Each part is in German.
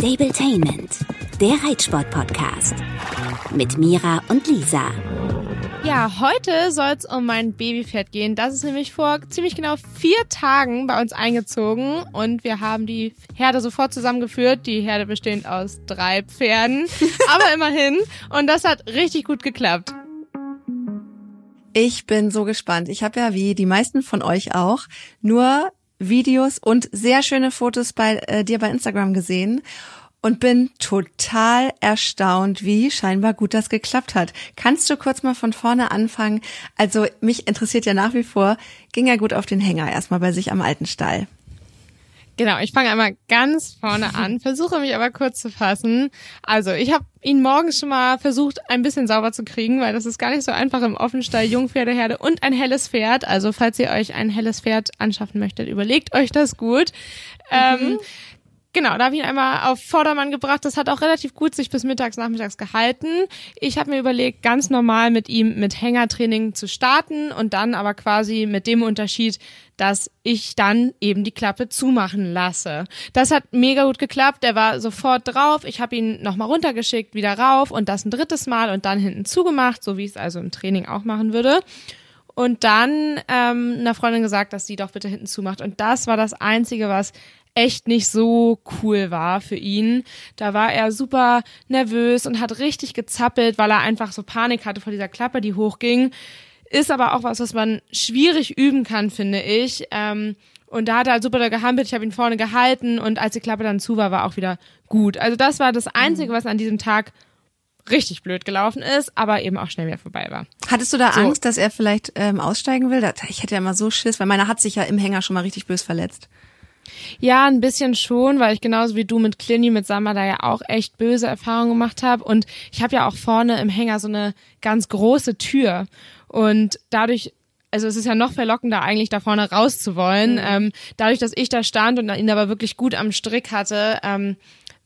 Stabletainment, der Reitsport-Podcast. Mit Mira und Lisa. Ja, heute soll es um mein Babypferd gehen. Das ist nämlich vor ziemlich genau vier Tagen bei uns eingezogen und wir haben die Herde sofort zusammengeführt. Die Herde bestehend aus drei Pferden, aber immerhin. Und das hat richtig gut geklappt. Ich bin so gespannt. Ich habe ja wie die meisten von euch auch nur Videos und sehr schöne Fotos bei äh, dir bei Instagram gesehen und bin total erstaunt, wie scheinbar gut das geklappt hat. Kannst du kurz mal von vorne anfangen? Also mich interessiert ja nach wie vor, ging er gut auf den Hänger erstmal bei sich am alten Stall. Genau, ich fange einmal ganz vorne an, versuche mich aber kurz zu fassen. Also, ich habe ihn morgens schon mal versucht, ein bisschen sauber zu kriegen, weil das ist gar nicht so einfach im Offenstall, Jungpferdeherde und ein helles Pferd. Also, falls ihr euch ein helles Pferd anschaffen möchtet, überlegt euch das gut. Ähm, mhm. Ähm, Genau, da habe ich ihn einmal auf Vordermann gebracht. Das hat auch relativ gut sich bis mittags, nachmittags gehalten. Ich habe mir überlegt, ganz normal mit ihm mit Hängertraining zu starten und dann aber quasi mit dem Unterschied, dass ich dann eben die Klappe zumachen lasse. Das hat mega gut geklappt. Der war sofort drauf. Ich habe ihn nochmal runtergeschickt, wieder rauf und das ein drittes Mal und dann hinten zugemacht, so wie ich es also im Training auch machen würde. Und dann ähm, einer Freundin gesagt, dass sie doch bitte hinten zumacht. Und das war das Einzige, was echt nicht so cool war für ihn. Da war er super nervös und hat richtig gezappelt, weil er einfach so Panik hatte vor dieser Klappe, die hochging. Ist aber auch was, was man schwierig üben kann, finde ich. Ähm, und da hat er halt super da gehampelt. Ich habe ihn vorne gehalten und als die Klappe dann zu war, war auch wieder gut. Also das war das Einzige, was an diesem Tag richtig blöd gelaufen ist, aber eben auch schnell wieder vorbei war. Hattest du da so. Angst, dass er vielleicht ähm, aussteigen will? Ich hätte ja immer so Schiss, weil meiner hat sich ja im Hänger schon mal richtig bös verletzt. Ja, ein bisschen schon, weil ich genauso wie du mit Clini, mit Samba da ja auch echt böse Erfahrungen gemacht habe. Und ich habe ja auch vorne im Hänger so eine ganz große Tür. Und dadurch also es ist ja noch verlockender eigentlich da vorne rauszuwollen. Mhm. Ähm, dadurch, dass ich da stand und ihn aber wirklich gut am Strick hatte, ähm,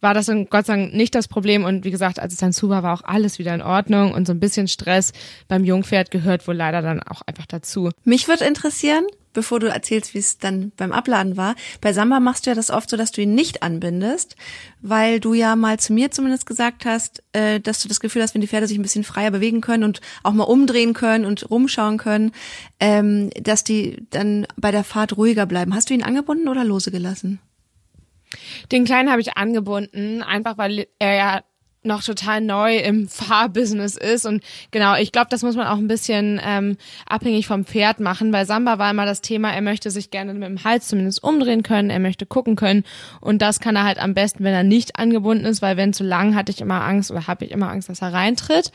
war das dann Gott sei Dank nicht das Problem. Und wie gesagt, als es dann zu war, war auch alles wieder in Ordnung. Und so ein bisschen Stress beim Jungpferd gehört wohl leider dann auch einfach dazu. Mich würde interessieren, bevor du erzählst, wie es dann beim Abladen war. Bei Samba machst du ja das oft so, dass du ihn nicht anbindest, weil du ja mal zu mir zumindest gesagt hast, äh, dass du das Gefühl hast, wenn die Pferde sich ein bisschen freier bewegen können und auch mal umdrehen können und rumschauen können, ähm, dass die dann bei der Fahrt ruhiger bleiben. Hast du ihn angebunden oder lose gelassen? Den Kleinen habe ich angebunden, einfach weil er ja noch total neu im Fahrbusiness ist. Und genau, ich glaube, das muss man auch ein bisschen ähm, abhängig vom Pferd machen. Bei Samba war immer das Thema, er möchte sich gerne mit dem Hals zumindest umdrehen können, er möchte gucken können. Und das kann er halt am besten, wenn er nicht angebunden ist, weil wenn zu lang, hatte ich immer Angst oder habe ich immer Angst, dass er reintritt.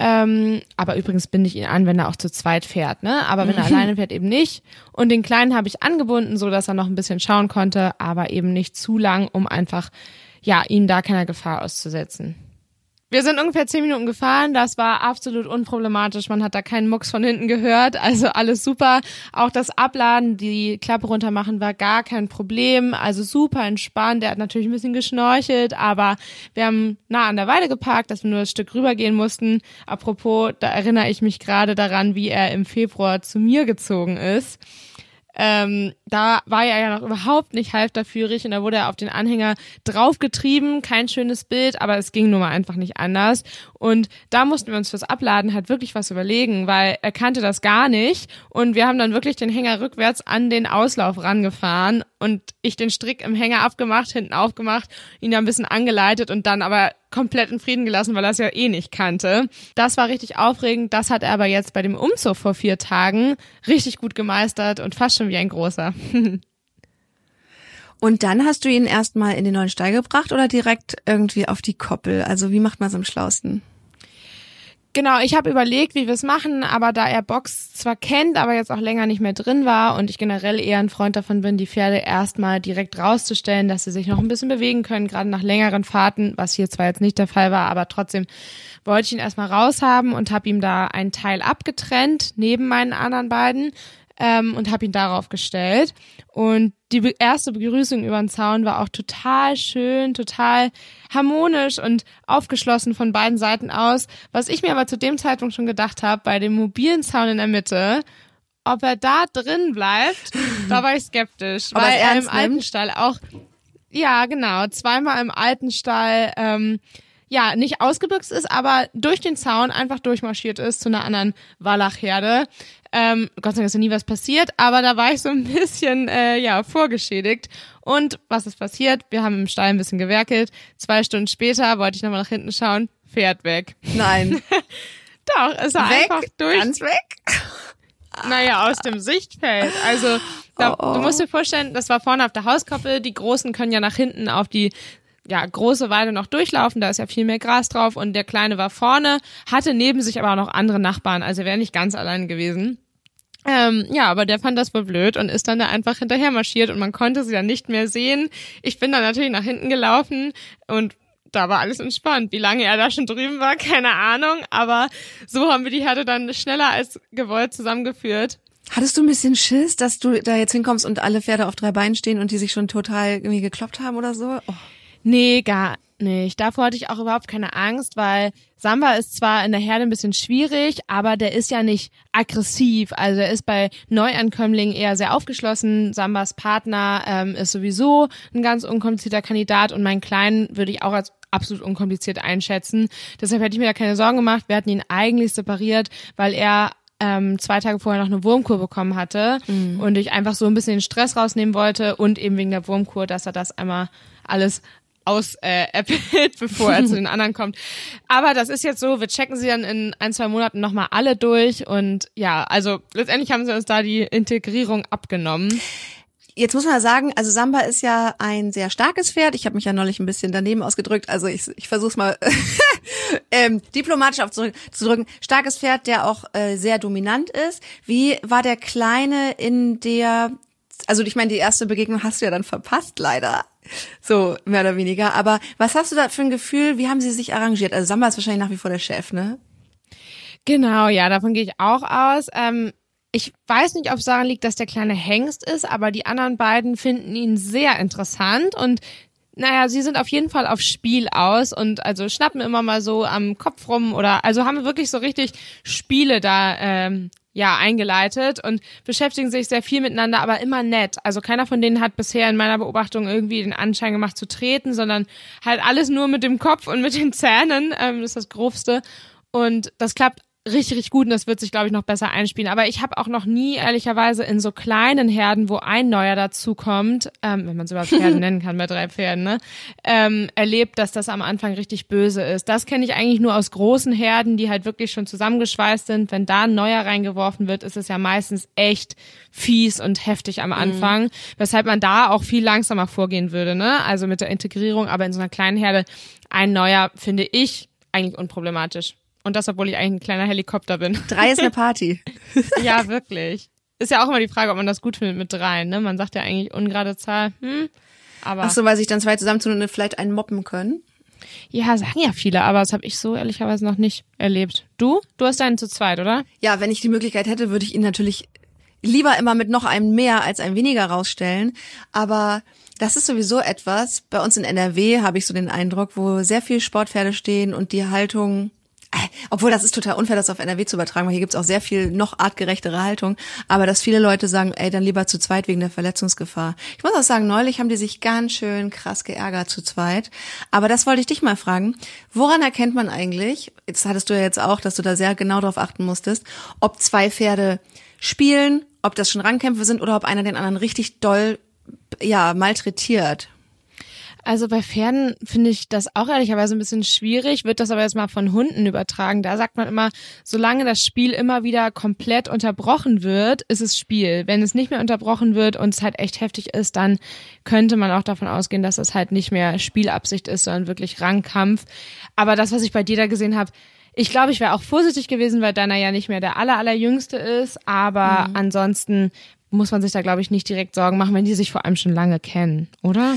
Ähm, aber übrigens binde ich ihn an, wenn er auch zu zweit fährt, ne? Aber wenn er alleine fährt, eben nicht. Und den Kleinen habe ich angebunden, so dass er noch ein bisschen schauen konnte, aber eben nicht zu lang, um einfach ja, ihn da keiner Gefahr auszusetzen. Wir sind ungefähr zehn Minuten gefahren. Das war absolut unproblematisch. Man hat da keinen Mucks von hinten gehört. Also alles super. Auch das Abladen, die Klappe runter machen, war gar kein Problem. Also super entspannt. Der hat natürlich ein bisschen geschnorchelt, aber wir haben nah an der Weide geparkt, dass wir nur ein Stück rübergehen mussten. Apropos, da erinnere ich mich gerade daran, wie er im Februar zu mir gezogen ist. Ähm, da war er ja noch überhaupt nicht halfterführig und da wurde er auf den Anhänger draufgetrieben. Kein schönes Bild, aber es ging nun mal einfach nicht anders. Und da mussten wir uns fürs Abladen halt wirklich was überlegen, weil er kannte das gar nicht. Und wir haben dann wirklich den Hänger rückwärts an den Auslauf rangefahren und ich den Strick im Hänger abgemacht, hinten aufgemacht, ihn da ein bisschen angeleitet und dann aber komplett in Frieden gelassen, weil er es ja eh nicht kannte. Das war richtig aufregend. Das hat er aber jetzt bei dem Umzug vor vier Tagen richtig gut gemeistert und fast schon wie ein großer. Und dann hast du ihn erstmal in den neuen Stall gebracht oder direkt irgendwie auf die Koppel? Also wie macht man es am schlausten? Genau, ich habe überlegt, wie wir es machen, aber da er Box zwar kennt, aber jetzt auch länger nicht mehr drin war und ich generell eher ein Freund davon bin, die Pferde erstmal direkt rauszustellen, dass sie sich noch ein bisschen bewegen können, gerade nach längeren Fahrten, was hier zwar jetzt nicht der Fall war, aber trotzdem wollte ich ihn erstmal raushaben und habe ihm da einen Teil abgetrennt neben meinen anderen beiden ähm, und habe ihn darauf gestellt. Und die erste Begrüßung über den Zaun war auch total schön, total harmonisch und aufgeschlossen von beiden Seiten aus. Was ich mir aber zu dem Zeitpunkt schon gedacht habe, bei dem mobilen Zaun in der Mitte, ob er da drin bleibt, da war ich skeptisch, weil er im alten Stall auch Ja, genau. Zweimal im alten Stall. Ähm, ja, nicht ausgebüxt ist, aber durch den Zaun einfach durchmarschiert ist zu einer anderen Wallachherde. Ähm, Gott sei Dank ist ja nie was passiert, aber da war ich so ein bisschen äh, ja vorgeschädigt. Und was ist passiert? Wir haben im Stall ein bisschen gewerkelt. Zwei Stunden später wollte ich nochmal nach hinten schauen, Pferd weg. Nein. Doch, es war weg? einfach durch. Ganz weg? Naja, aus dem Sichtfeld. Also da, Oh, oh. du musst dir vorstellen, das war vorne auf der Hauskoppel. Die Großen können ja nach hinten auf die ja, große Weide noch durchlaufen, da ist ja viel mehr Gras drauf und der Kleine war vorne, hatte neben sich aber auch noch andere Nachbarn, also wäre nicht ganz allein gewesen. Ähm, ja, aber der fand das wohl blöd und ist dann da einfach hinterher marschiert und man konnte sie dann nicht mehr sehen. Ich bin dann natürlich nach hinten gelaufen und da war alles entspannt. Wie lange er da schon drüben war, keine Ahnung, aber so haben wir die Herde dann schneller als gewollt zusammengeführt. Hattest du ein bisschen Schiss, dass du da jetzt hinkommst und alle Pferde auf drei Beinen stehen und die sich schon total irgendwie gekloppt haben oder so? Oh. Nee, gar nicht. Davor hatte ich auch überhaupt keine Angst, weil Samba ist zwar in der Herde ein bisschen schwierig, aber der ist ja nicht aggressiv. Also er ist bei Neuankömmlingen eher sehr aufgeschlossen. Sambas Partner ähm, ist sowieso ein ganz unkomplizierter Kandidat und meinen Kleinen würde ich auch als absolut unkompliziert einschätzen. Deshalb hätte ich mir da keine Sorgen gemacht. Wir hatten ihn eigentlich separiert, weil er ähm, zwei Tage vorher noch eine Wurmkur bekommen hatte und ich einfach so ein bisschen den Stress rausnehmen wollte und eben wegen der Wurmkur, dass er das einmal alles aus äh, bevor er zu den anderen kommt. Aber das ist jetzt so, wir checken sie dann in ein, zwei Monaten nochmal alle durch und ja, also letztendlich haben sie uns da die Integrierung abgenommen. Jetzt muss man sagen, also Samba ist ja ein sehr starkes Pferd. Ich habe mich ja neulich ein bisschen daneben ausgedrückt. Also ich, ich versuche es mal ähm, diplomatisch aufzudrücken. Starkes Pferd, der auch äh, sehr dominant ist. Wie war der Kleine in der, also ich meine, die erste Begegnung hast du ja dann verpasst, leider. So, mehr oder weniger. Aber was hast du da für ein Gefühl? Wie haben sie sich arrangiert? Also Samba ist wahrscheinlich nach wie vor der Chef, ne? Genau, ja, davon gehe ich auch aus. Ähm, ich weiß nicht, ob es daran liegt, dass der kleine Hengst ist, aber die anderen beiden finden ihn sehr interessant und naja, sie sind auf jeden Fall auf Spiel aus und also schnappen immer mal so am Kopf rum oder also haben wirklich so richtig Spiele da ähm, ja eingeleitet und beschäftigen sich sehr viel miteinander, aber immer nett. Also keiner von denen hat bisher in meiner Beobachtung irgendwie den Anschein gemacht zu treten, sondern halt alles nur mit dem Kopf und mit den Zähnen. Ähm, das ist das Grobste und das klappt richtig, richtig gut und das wird sich, glaube ich, noch besser einspielen. Aber ich habe auch noch nie, ehrlicherweise, in so kleinen Herden, wo ein Neuer dazukommt, ähm, wenn man es überhaupt Pferde nennen kann bei drei Pferden, ne, ähm, erlebt, dass das am Anfang richtig böse ist. Das kenne ich eigentlich nur aus großen Herden, die halt wirklich schon zusammengeschweißt sind. Wenn da ein Neuer reingeworfen wird, ist es ja meistens echt fies und heftig am Anfang, weshalb man da auch viel langsamer vorgehen würde, ne? Also mit der Integrierung, aber in so einer kleinen Herde ein Neuer finde ich eigentlich unproblematisch. Und das, obwohl ich eigentlich ein kleiner Helikopter bin. Drei ist eine Party. ja, wirklich. Ist ja auch immer die Frage, ob man das gut findet mit drei, ne? Man sagt ja eigentlich ungerade Zahl, hm, aber Ach so, weil sich dann zwei zusammentun und vielleicht einen moppen können. ja, sagen ja viele, aber das habe ich so ehrlicherweise noch nicht erlebt. Du? Du hast deinen zu zweit, oder? Ja, wenn ich die Möglichkeit hätte, würde ich ihn natürlich lieber immer mit noch einem mehr als einem weniger rausstellen. Aber das ist sowieso etwas, bei uns in NRW habe ich so den Eindruck, wo sehr viel Sportpferde stehen und die Haltung, obwohl das ist total unfair, das auf NRW zu übertragen, weil hier gibt's auch sehr viel noch artgerechtere Haltung, aber dass viele Leute sagen, ey, dann lieber zu zweit wegen der Verletzungsgefahr. Ich muss auch sagen, neulich haben die sich ganz schön krass geärgert zu zweit. Aber das wollte ich dich mal fragen. Woran erkennt man eigentlich, jetzt hattest du ja jetzt auch, dass du da sehr genau drauf achten musstest, ob zwei Pferde spielen, ob das schon Rangkämpfe sind oder ob einer den anderen richtig doll, ja, malträtiert. Also bei Pferden finde ich das auch ehrlicherweise ein bisschen schwierig, wird das aber jetzt mal von Hunden übertragen. Da sagt man immer, solange das Spiel immer wieder komplett unterbrochen wird, ist es Spiel. Wenn es nicht mehr unterbrochen wird und es halt echt heftig ist, dann könnte man auch davon ausgehen, dass es halt nicht mehr Spielabsicht ist, sondern wirklich Rangkampf. Aber das, was ich bei dir da gesehen habe, ich glaube, ich wäre auch vorsichtig gewesen, weil Dana ja nicht mehr der aller, allerjüngste ist. Aber ansonsten muss man sich da, glaube ich, nicht direkt Sorgen machen, wenn die sich vor allem schon lange kennen, oder?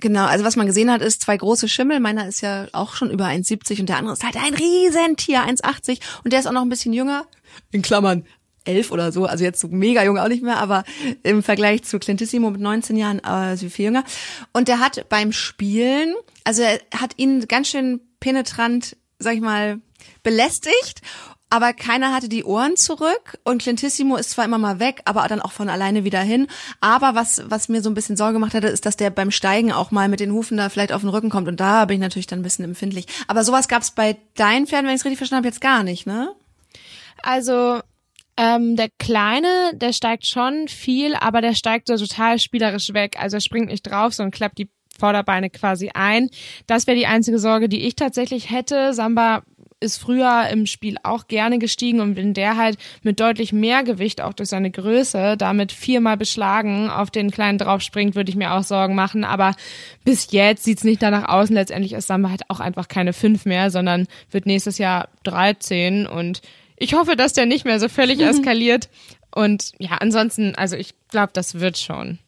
Genau, also was man gesehen hat, ist zwei große Schimmel. Meiner ist ja auch schon über 1,70 und der andere ist halt ein Riesentier, 1,80 und der ist auch noch ein bisschen jünger. In Klammern elf oder so, also jetzt so mega jung auch nicht mehr, aber im Vergleich zu Clintissimo mit 19 Jahren also viel jünger. Und der hat beim Spielen, also er hat ihn ganz schön penetrant, sag ich mal, belästigt aber keiner hatte die Ohren zurück und Clintissimo ist zwar immer mal weg, aber dann auch von alleine wieder hin. Aber was, was mir so ein bisschen Sorge gemacht hatte, ist, dass der beim Steigen auch mal mit den Hufen da vielleicht auf den Rücken kommt und da bin ich natürlich dann ein bisschen empfindlich. Aber sowas gab es bei deinen Pferden, wenn ich es richtig verstanden habe, jetzt gar nicht, ne? Also ähm, der Kleine, der steigt schon viel, aber der steigt so total spielerisch weg. Also er springt nicht drauf, sondern klappt die Vorderbeine quasi ein. Das wäre die einzige Sorge, die ich tatsächlich hätte. Samba ist früher im Spiel auch gerne gestiegen und wenn der halt mit deutlich mehr Gewicht, auch durch seine Größe, damit viermal beschlagen auf den Kleinen draufspringt, würde ich mir auch Sorgen machen. Aber bis jetzt sieht's nicht danach aus. Und letztendlich ist Samba halt auch einfach keine fünf mehr, sondern wird nächstes Jahr 13 und ich hoffe, dass der nicht mehr so völlig eskaliert. Und ja, ansonsten, also ich glaube, das wird schon.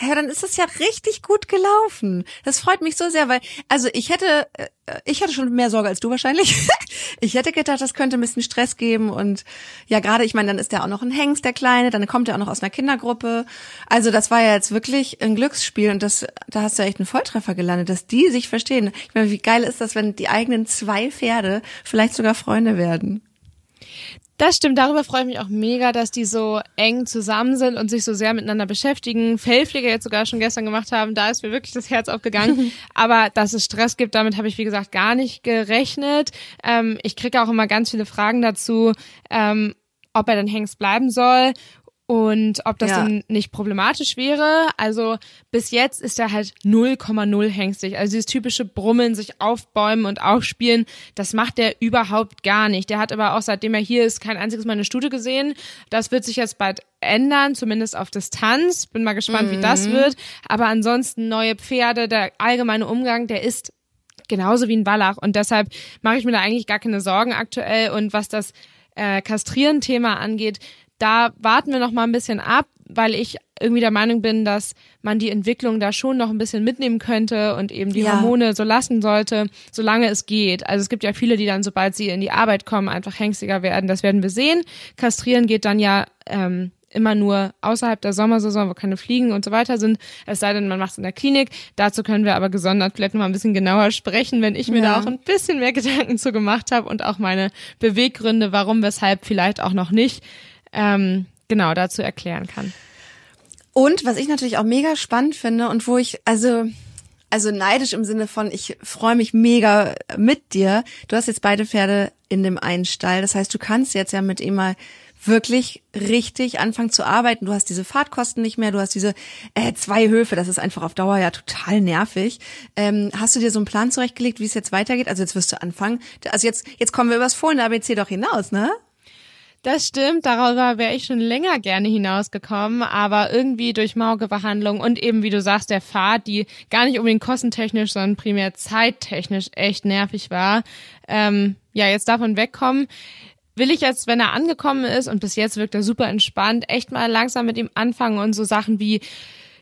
Ja, dann ist es ja richtig gut gelaufen. Das freut mich so sehr, weil, also ich hätte, äh, ich hatte schon mehr Sorge als du wahrscheinlich. ich hätte gedacht, das könnte ein bisschen Stress geben und ja, gerade, ich meine, dann ist der auch noch ein Hengst, der Kleine, dann kommt er auch noch aus einer Kindergruppe. Also das war ja jetzt wirklich ein Glücksspiel und das, da hast du echt einen Volltreffer gelandet, dass die sich verstehen. Ich meine, wie geil ist das, wenn die eigenen zwei Pferde vielleicht sogar Freunde werden? Das stimmt, darüber freue ich mich auch mega, dass die so eng zusammen sind und sich so sehr miteinander beschäftigen. Fellpflege jetzt sogar schon gestern gemacht haben, da ist mir wirklich das Herz aufgegangen. Aber dass es Stress gibt, damit habe ich, wie gesagt, gar nicht gerechnet. Ähm, ich kriege auch immer ganz viele Fragen dazu, ähm, ob er dann Hengst bleiben soll und ob das ja. dann nicht problematisch wäre. Also bis jetzt ist er halt 0,0 hängstig. Also dieses typische Brummeln, sich aufbäumen und aufspielen, das macht er überhaupt gar nicht. Der hat aber auch seitdem er hier ist kein einziges Mal eine Studie gesehen. Das wird sich jetzt bald ändern, zumindest auf Distanz. Bin mal gespannt, mhm. wie das mhm. wird. Aber ansonsten neue Pferde, der allgemeine Umgang, der ist genauso wie ein Wallach und deshalb mache ich mir da eigentlich gar keine Sorgen aktuell und was das äh, Kastrieren-Thema angeht, da warten wir noch mal ein bisschen ab, weil ich irgendwie der Meinung bin, dass man die Entwicklung da schon noch ein bisschen mitnehmen könnte und eben die ja. Hormone so lassen sollte, solange es geht. Also es gibt ja viele, die dann, sobald sie in die Arbeit kommen, einfach hängstiger werden. Das werden wir sehen. Kastrieren geht dann ja ähm, immer nur außerhalb der Sommersaison, wo keine Fliegen und so weiter sind. Es sei denn, man macht es in der Klinik. Dazu können wir aber gesondert vielleicht noch mal ein bisschen genauer sprechen, wenn ich mir ja. da auch ein bisschen mehr Gedanken zu gemacht habe und auch meine Beweggründe, warum, weshalb vielleicht auch noch nicht ähm, genau dazu erklären kann. Und was ich natürlich auch mega spannend finde und wo ich, also, also neidisch im Sinne von, ich freue mich mega mit dir. Du hast jetzt beide Pferde in dem einen Stall. Das heißt, du kannst jetzt ja mit ihm mal wirklich richtig anfangen zu arbeiten. Du hast diese Fahrtkosten nicht mehr, du hast diese äh, zwei Höfe, das ist einfach auf Dauer ja total nervig. Ähm, hast du dir so einen Plan zurechtgelegt, wie es jetzt weitergeht? Also jetzt wirst du anfangen. Also jetzt, jetzt kommen wir übers Fohlen ABC doch hinaus, ne? Das stimmt, darüber wäre ich schon länger gerne hinausgekommen, aber irgendwie durch Maugebehandlung und eben, wie du sagst, der Fahrt, die gar nicht unbedingt kostentechnisch, sondern primär zeittechnisch echt nervig war, ähm, ja, jetzt davon wegkommen. Will ich jetzt, wenn er angekommen ist und bis jetzt wirkt er super entspannt, echt mal langsam mit ihm anfangen und so Sachen wie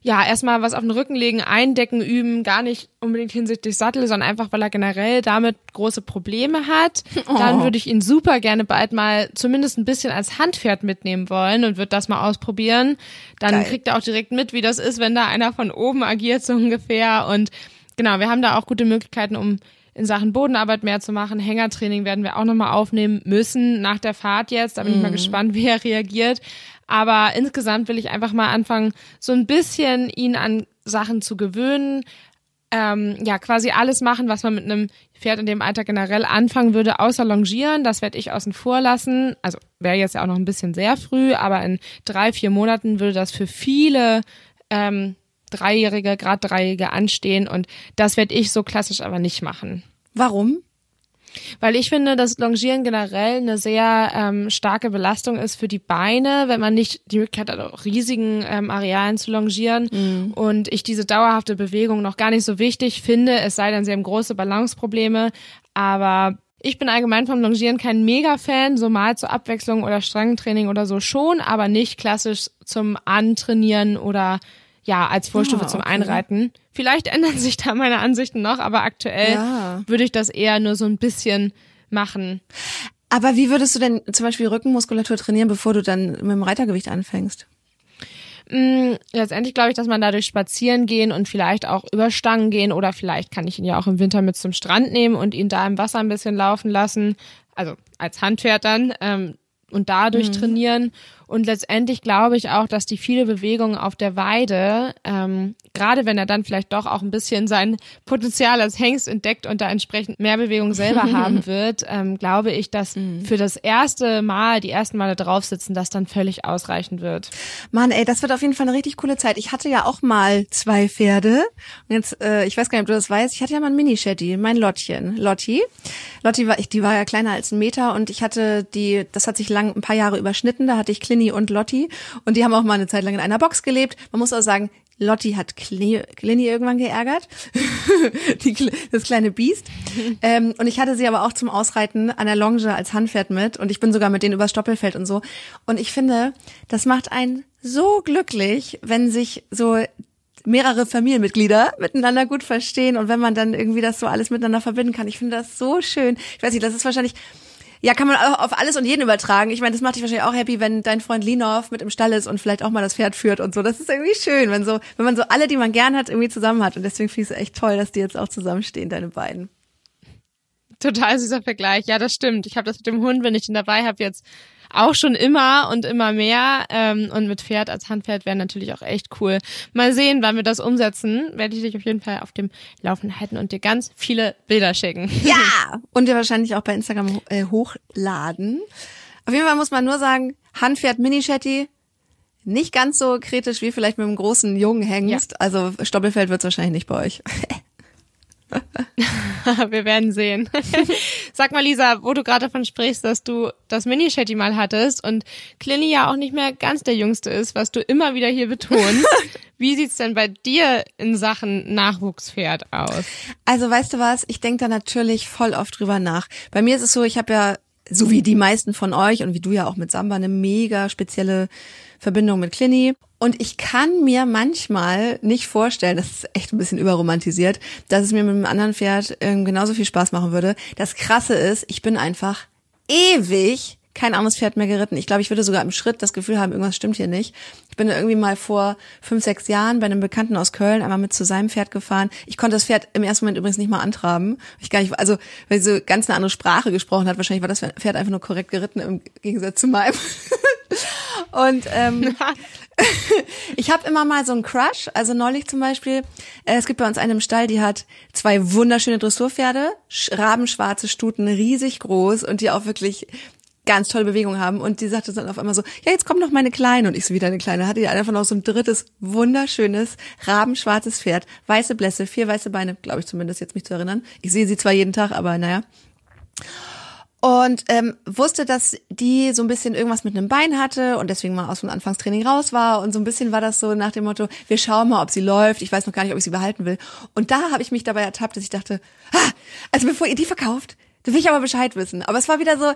ja, erstmal was auf den Rücken legen, eindecken üben, gar nicht unbedingt hinsichtlich Sattel, sondern einfach, weil er generell damit große Probleme hat. Oh. Dann würde ich ihn super gerne bald mal zumindest ein bisschen als Handpferd mitnehmen wollen und würde das mal ausprobieren. Dann Geil. kriegt er auch direkt mit, wie das ist, wenn da einer von oben agiert, so ungefähr. Und genau, wir haben da auch gute Möglichkeiten, um in Sachen Bodenarbeit mehr zu machen. Hängertraining werden wir auch nochmal aufnehmen müssen nach der Fahrt jetzt. Da bin ich mal mhm. gespannt, wie er reagiert. Aber insgesamt will ich einfach mal anfangen, so ein bisschen ihn an Sachen zu gewöhnen. Ähm, ja, quasi alles machen, was man mit einem Pferd in dem Alter generell anfangen würde, außer Longieren. Das werde ich außen vor lassen. Also wäre jetzt ja auch noch ein bisschen sehr früh, aber in drei, vier Monaten würde das für viele ähm, Dreijährige, gerade Dreijährige anstehen. Und das werde ich so klassisch aber nicht machen. Warum? Weil ich finde, dass Longieren generell eine sehr ähm, starke Belastung ist für die Beine, wenn man nicht die Möglichkeit hat, auch riesigen ähm, Arealen zu longieren. Mhm. Und ich diese dauerhafte Bewegung noch gar nicht so wichtig finde, es sei denn, sie haben große Balanceprobleme. Aber ich bin allgemein vom Longieren kein Mega-Fan, so mal zur Abwechslung oder Strangentraining oder so schon, aber nicht klassisch zum Antrainieren oder ja, als Vorstufe ah, okay. zum Einreiten. Vielleicht ändern sich da meine Ansichten noch, aber aktuell ja. würde ich das eher nur so ein bisschen machen. Aber wie würdest du denn zum Beispiel Rückenmuskulatur trainieren, bevor du dann mit dem Reitergewicht anfängst? Mm, letztendlich glaube ich, dass man dadurch spazieren gehen und vielleicht auch über Stangen gehen oder vielleicht kann ich ihn ja auch im Winter mit zum Strand nehmen und ihn da im Wasser ein bisschen laufen lassen. Also als Handpferd dann ähm, und dadurch mhm. trainieren. Und letztendlich glaube ich auch, dass die viele Bewegung auf der Weide, ähm, gerade wenn er dann vielleicht doch auch ein bisschen sein Potenzial als Hengst entdeckt und da entsprechend mehr Bewegung selber haben wird, ähm, glaube ich, dass mhm. für das erste Mal, die ersten Male drauf sitzen, das dann völlig ausreichend wird. Mann, ey, das wird auf jeden Fall eine richtig coole Zeit. Ich hatte ja auch mal zwei Pferde. Und jetzt, äh, ich weiß gar nicht, ob du das weißt, ich hatte ja mal ein Mini-Shetty, mein Lottchen, Lotti. Lotti war, die war ja kleiner als ein Meter und ich hatte die, das hat sich lang ein paar Jahre überschnitten, da hatte ich Clini und Lotti und die haben auch mal eine Zeit lang in einer Box gelebt. Man muss auch sagen, Lotti hat Clini irgendwann geärgert, die, das kleine Biest. ähm, und ich hatte sie aber auch zum Ausreiten an der Longe als Handpferd mit und ich bin sogar mit denen übers Stoppelfeld und so. Und ich finde, das macht einen so glücklich, wenn sich so mehrere Familienmitglieder miteinander gut verstehen und wenn man dann irgendwie das so alles miteinander verbinden kann. Ich finde das so schön. Ich weiß nicht, das ist wahrscheinlich ja, kann man auch auf alles und jeden übertragen. Ich meine, das macht dich wahrscheinlich auch happy, wenn dein Freund Linov mit im Stall ist und vielleicht auch mal das Pferd führt und so. Das ist irgendwie schön, wenn so, wenn man so alle, die man gern hat, irgendwie zusammen hat. Und deswegen finde ich es echt toll, dass die jetzt auch zusammenstehen, deine beiden. Total süßer Vergleich. Ja, das stimmt. Ich habe das mit dem Hund, wenn ich den dabei habe, jetzt auch schon immer und immer mehr. Ähm, und mit Pferd als Handpferd wäre natürlich auch echt cool. Mal sehen, wann wir das umsetzen. Werde ich dich auf jeden Fall auf dem Laufen halten und dir ganz viele Bilder schicken. Ja, und dir wahrscheinlich auch bei Instagram äh, hochladen. Auf jeden Fall muss man nur sagen, Handpferd Mini-Shetty, nicht ganz so kritisch wie vielleicht mit einem großen jungen Hengst. Ja. Also Stoppelfeld wird's wahrscheinlich nicht bei euch. Wir werden sehen. Sag mal, Lisa, wo du gerade davon sprichst, dass du das Mini-Shetty mal hattest und Clini ja auch nicht mehr ganz der Jüngste ist, was du immer wieder hier betonst. Wie sieht's denn bei dir in Sachen Nachwuchspferd aus? Also weißt du was, ich denke da natürlich voll oft drüber nach. Bei mir ist es so, ich habe ja, so wie die meisten von euch und wie du ja auch mit Samba, eine mega spezielle Verbindung mit Clini. Und ich kann mir manchmal nicht vorstellen, das ist echt ein bisschen überromantisiert, dass es mir mit einem anderen Pferd ähm, genauso viel Spaß machen würde. Das Krasse ist, ich bin einfach ewig kein anderes Pferd mehr geritten. Ich glaube, ich würde sogar im Schritt das Gefühl haben, irgendwas stimmt hier nicht. Ich bin irgendwie mal vor fünf, sechs Jahren bei einem Bekannten aus Köln einmal mit zu seinem Pferd gefahren. Ich konnte das Pferd im ersten Moment übrigens nicht mal antraben. Ich gar nicht, also weil sie so ganz eine andere Sprache gesprochen hat. Wahrscheinlich war das Pferd einfach nur korrekt geritten im Gegensatz zu meinem. Und ähm, ich habe immer mal so einen Crush. Also neulich zum Beispiel, äh, es gibt bei uns einen im Stall, die hat zwei wunderschöne Dressurpferde, rabenschwarze Stuten, riesig groß und die auch wirklich ganz tolle Bewegungen haben. Und die sagte dann auf einmal so, ja, jetzt kommt noch meine Kleine. Und ich so wieder eine Kleine. Hatte die einfach noch so ein drittes, wunderschönes, rabenschwarzes Pferd. Weiße Blässe, vier weiße Beine, glaube ich zumindest, jetzt mich zu erinnern. Ich sehe sie zwar jeden Tag, aber naja und ähm, wusste, dass die so ein bisschen irgendwas mit einem Bein hatte und deswegen mal aus dem Anfangstraining raus war und so ein bisschen war das so nach dem Motto, wir schauen mal, ob sie läuft. Ich weiß noch gar nicht, ob ich sie behalten will. Und da habe ich mich dabei ertappt, dass ich dachte, ah, also bevor ihr die verkauft, da will ich aber Bescheid wissen. Aber es war wieder so,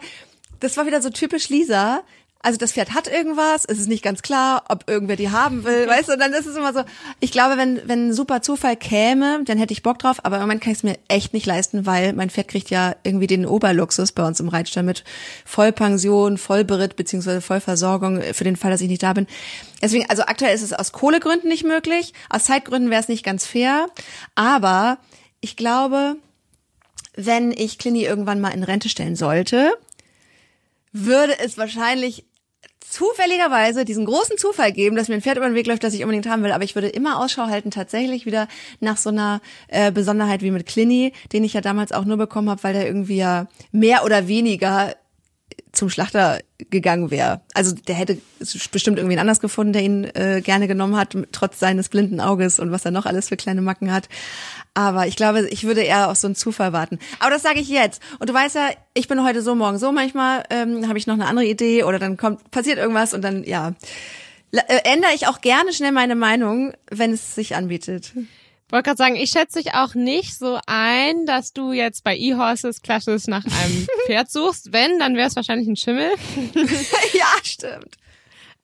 das war wieder so typisch Lisa, also das Pferd hat irgendwas, es ist nicht ganz klar, ob irgendwer die haben will, weißt du, und dann ist es immer so, ich glaube, wenn, wenn ein super Zufall käme, dann hätte ich Bock drauf, aber im Moment kann ich es mir echt nicht leisten, weil mein Pferd kriegt ja irgendwie den Oberluxus bei uns im Reitstall mit Vollpension, Vollberitt beziehungsweise Vollversorgung für den Fall, dass ich nicht da bin. Deswegen, also aktuell ist es aus Kohlegründen nicht möglich, aus Zeitgründen wäre es nicht ganz fair, aber ich glaube, wenn ich Clini irgendwann mal in Rente stellen sollte, würde es wahrscheinlich zufälligerweise diesen großen Zufall geben, dass mir ein Pferd über den Weg läuft, das ich unbedingt haben will. Aber ich würde immer Ausschau halten, tatsächlich wieder nach so einer äh, Besonderheit wie mit Clini, den ich ja damals auch nur bekommen habe, weil der irgendwie ja mehr oder weniger zum Schlachter gegangen wäre. Also der hätte bestimmt irgendwen anders gefunden, der ihn äh, gerne genommen hat, trotz seines blinden Auges und was er noch alles für kleine Macken hat. Aber ich glaube, ich würde eher auf so einen Zufall warten. Aber das sage ich jetzt. Und du weißt ja, ich bin heute so, morgen so. Manchmal ähm, habe ich noch eine andere Idee oder dann kommt passiert irgendwas und dann ja äh, ändere ich auch gerne schnell meine Meinung, wenn es sich anbietet. Wollte gerade sagen, ich schätze dich auch nicht so ein, dass du jetzt bei E-Horses klassisch nach einem Pferd suchst. Wenn, dann wäre es wahrscheinlich ein Schimmel. ja, stimmt.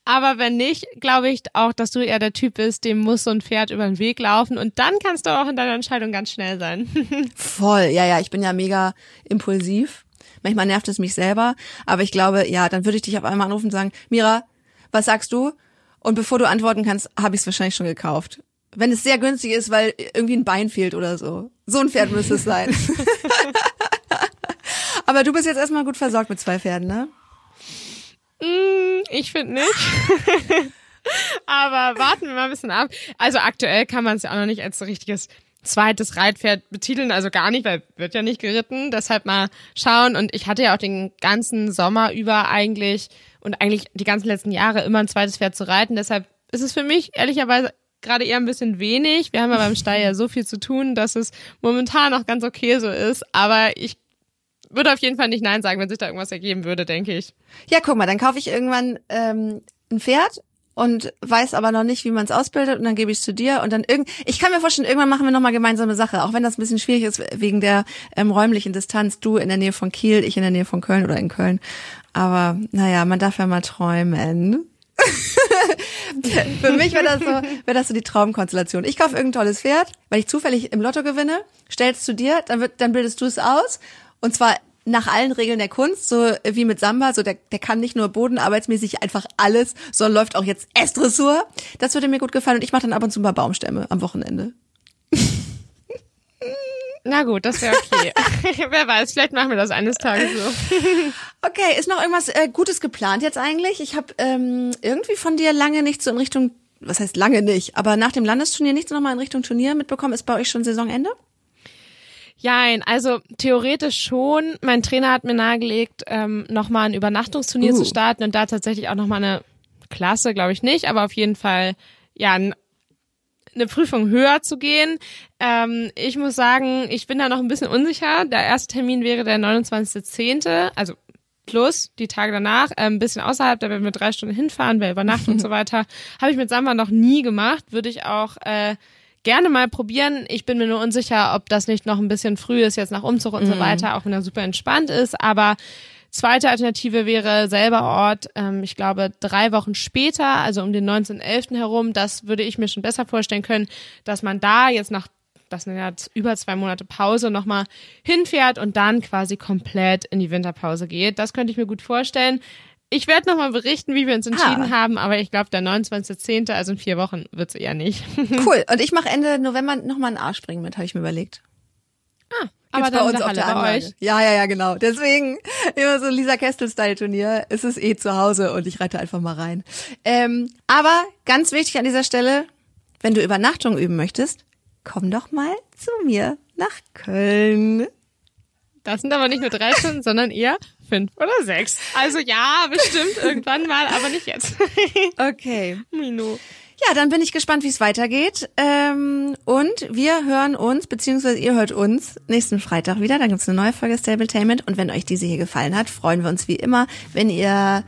Aber wenn nicht, glaube ich auch, dass du eher der Typ bist, dem muss so ein Pferd über den Weg laufen und dann kannst du auch in deiner Entscheidung ganz schnell sein. Voll, ja, ja, ich bin ja mega impulsiv. Manchmal nervt es mich selber, aber ich glaube, ja, dann würde ich dich auf einmal anrufen und sagen, Mira, was sagst du? Und bevor du antworten kannst, habe ich es wahrscheinlich schon gekauft. Wenn es sehr günstig ist, weil irgendwie ein Bein fehlt oder so. So ein Pferd müsste es sein. Aber du bist jetzt erstmal gut versorgt mit zwei Pferden, ne? Mm, ich finde nicht. Aber warten wir mal ein bisschen ab. Also aktuell kann man es ja auch noch nicht als so richtiges zweites Reitpferd betiteln, also gar nicht, weil wird ja nicht geritten. Deshalb mal schauen. Und ich hatte ja auch den ganzen Sommer über eigentlich und eigentlich die ganzen letzten Jahre immer ein zweites Pferd zu reiten. Deshalb ist es für mich ehrlicherweise gerade eher ein bisschen wenig. Wir haben ja beim Stall ja so viel zu tun, dass es momentan auch ganz okay so ist. Aber ich würde auf jeden Fall nicht Nein sagen, wenn sich da irgendwas ergeben würde, denke ich. Ja, guck mal, dann kaufe ich irgendwann ähm, ein Pferd und weiß aber noch nicht, wie man es ausbildet und dann gebe ich es zu dir und dann irgend ich kann mir vorstellen, irgendwann machen wir noch mal gemeinsame Sache, auch wenn das ein bisschen schwierig ist wegen der ähm, räumlichen Distanz, du in der Nähe von Kiel, ich in der Nähe von Köln oder in Köln. Aber naja, man darf ja mal träumen. Für mich wäre das so, wäre das so die Traumkonstellation. Ich kaufe irgendein tolles Pferd, weil ich zufällig im Lotto gewinne, stell's zu dir, dann wird, dann bildest du es aus und zwar nach allen Regeln der Kunst, so wie mit Samba, so der, der kann nicht nur bodenarbeitsmäßig einfach alles, sondern läuft auch jetzt S-Dressur. Das würde mir gut gefallen und ich mache dann ab und zu mal Baumstämme am Wochenende. Na gut, das wäre okay. Wer weiß, vielleicht machen wir das eines Tages so. okay, ist noch irgendwas äh, Gutes geplant jetzt eigentlich? Ich habe ähm, irgendwie von dir lange nicht so in Richtung, was heißt lange nicht, aber nach dem Landesturnier nichts nochmal in Richtung Turnier mitbekommen. Ist bei euch schon Saisonende? Jein, also theoretisch schon. Mein Trainer hat mir nahegelegt, ähm, nochmal ein Übernachtungsturnier uh. zu starten und da tatsächlich auch nochmal eine Klasse, glaube ich nicht, aber auf jeden Fall, ja, eine Prüfung höher zu gehen. Ähm, ich muss sagen, ich bin da noch ein bisschen unsicher. Der erste Termin wäre der 29.10., also plus die Tage danach, äh, ein bisschen außerhalb, da werden wir drei Stunden hinfahren, wer übernachtet und so weiter. Habe ich mit Samba noch nie gemacht, würde ich auch äh, gerne mal probieren. Ich bin mir nur unsicher, ob das nicht noch ein bisschen früh ist, jetzt nach Umzug und mhm. so weiter, auch wenn er super entspannt ist. Aber zweite Alternative wäre selber Ort, ähm, ich glaube, drei Wochen später, also um den 19.11. herum. Das würde ich mir schon besser vorstellen können, dass man da jetzt nach das sind ja über zwei Monate Pause nochmal hinfährt und dann quasi komplett in die Winterpause geht. Das könnte ich mir gut vorstellen. Ich werde nochmal berichten, wie wir uns entschieden ah. haben, aber ich glaube, der 29.10., also in vier Wochen, wird's eher nicht. cool. Und ich mache Ende November nochmal ein Arschspringen mit, habe ich mir überlegt. Ah, aber bei uns auf der euch. Ja, ja, ja, genau. Deswegen immer so Lisa Kestel-Style-Turnier. Es ist eh zu Hause und ich reite einfach mal rein. Ähm, aber ganz wichtig an dieser Stelle, wenn du Übernachtung üben möchtest, komm doch mal zu mir nach Köln. Das sind aber nicht nur drei Stunden, sondern eher fünf oder sechs. Also ja, bestimmt irgendwann mal, aber nicht jetzt. okay. Mino. Ja, dann bin ich gespannt, wie es weitergeht. Ähm, und wir hören uns, beziehungsweise ihr hört uns nächsten Freitag wieder. Dann gibt's eine neue Folge Stabletainment. Und wenn euch diese hier gefallen hat, freuen wir uns wie immer, wenn ihr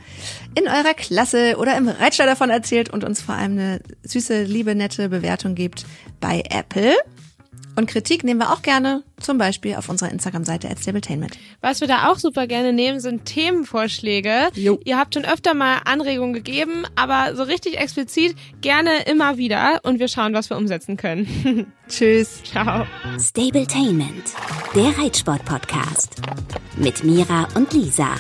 in eurer Klasse oder im Reitstall davon erzählt und uns vor allem eine süße, liebe, nette Bewertung gebt bei Apple. Und Kritik nehmen wir auch gerne, zum Beispiel auf unserer Instagram-Seite at Stabletainment. Was wir da auch super gerne nehmen, sind Themenvorschläge. Jo. Ihr habt schon öfter mal Anregungen gegeben, aber so richtig explizit gerne immer wieder und wir schauen, was wir umsetzen können. Tschüss. Ciao. Stabletainment, der Reitsport-Podcast mit Mira und Lisa.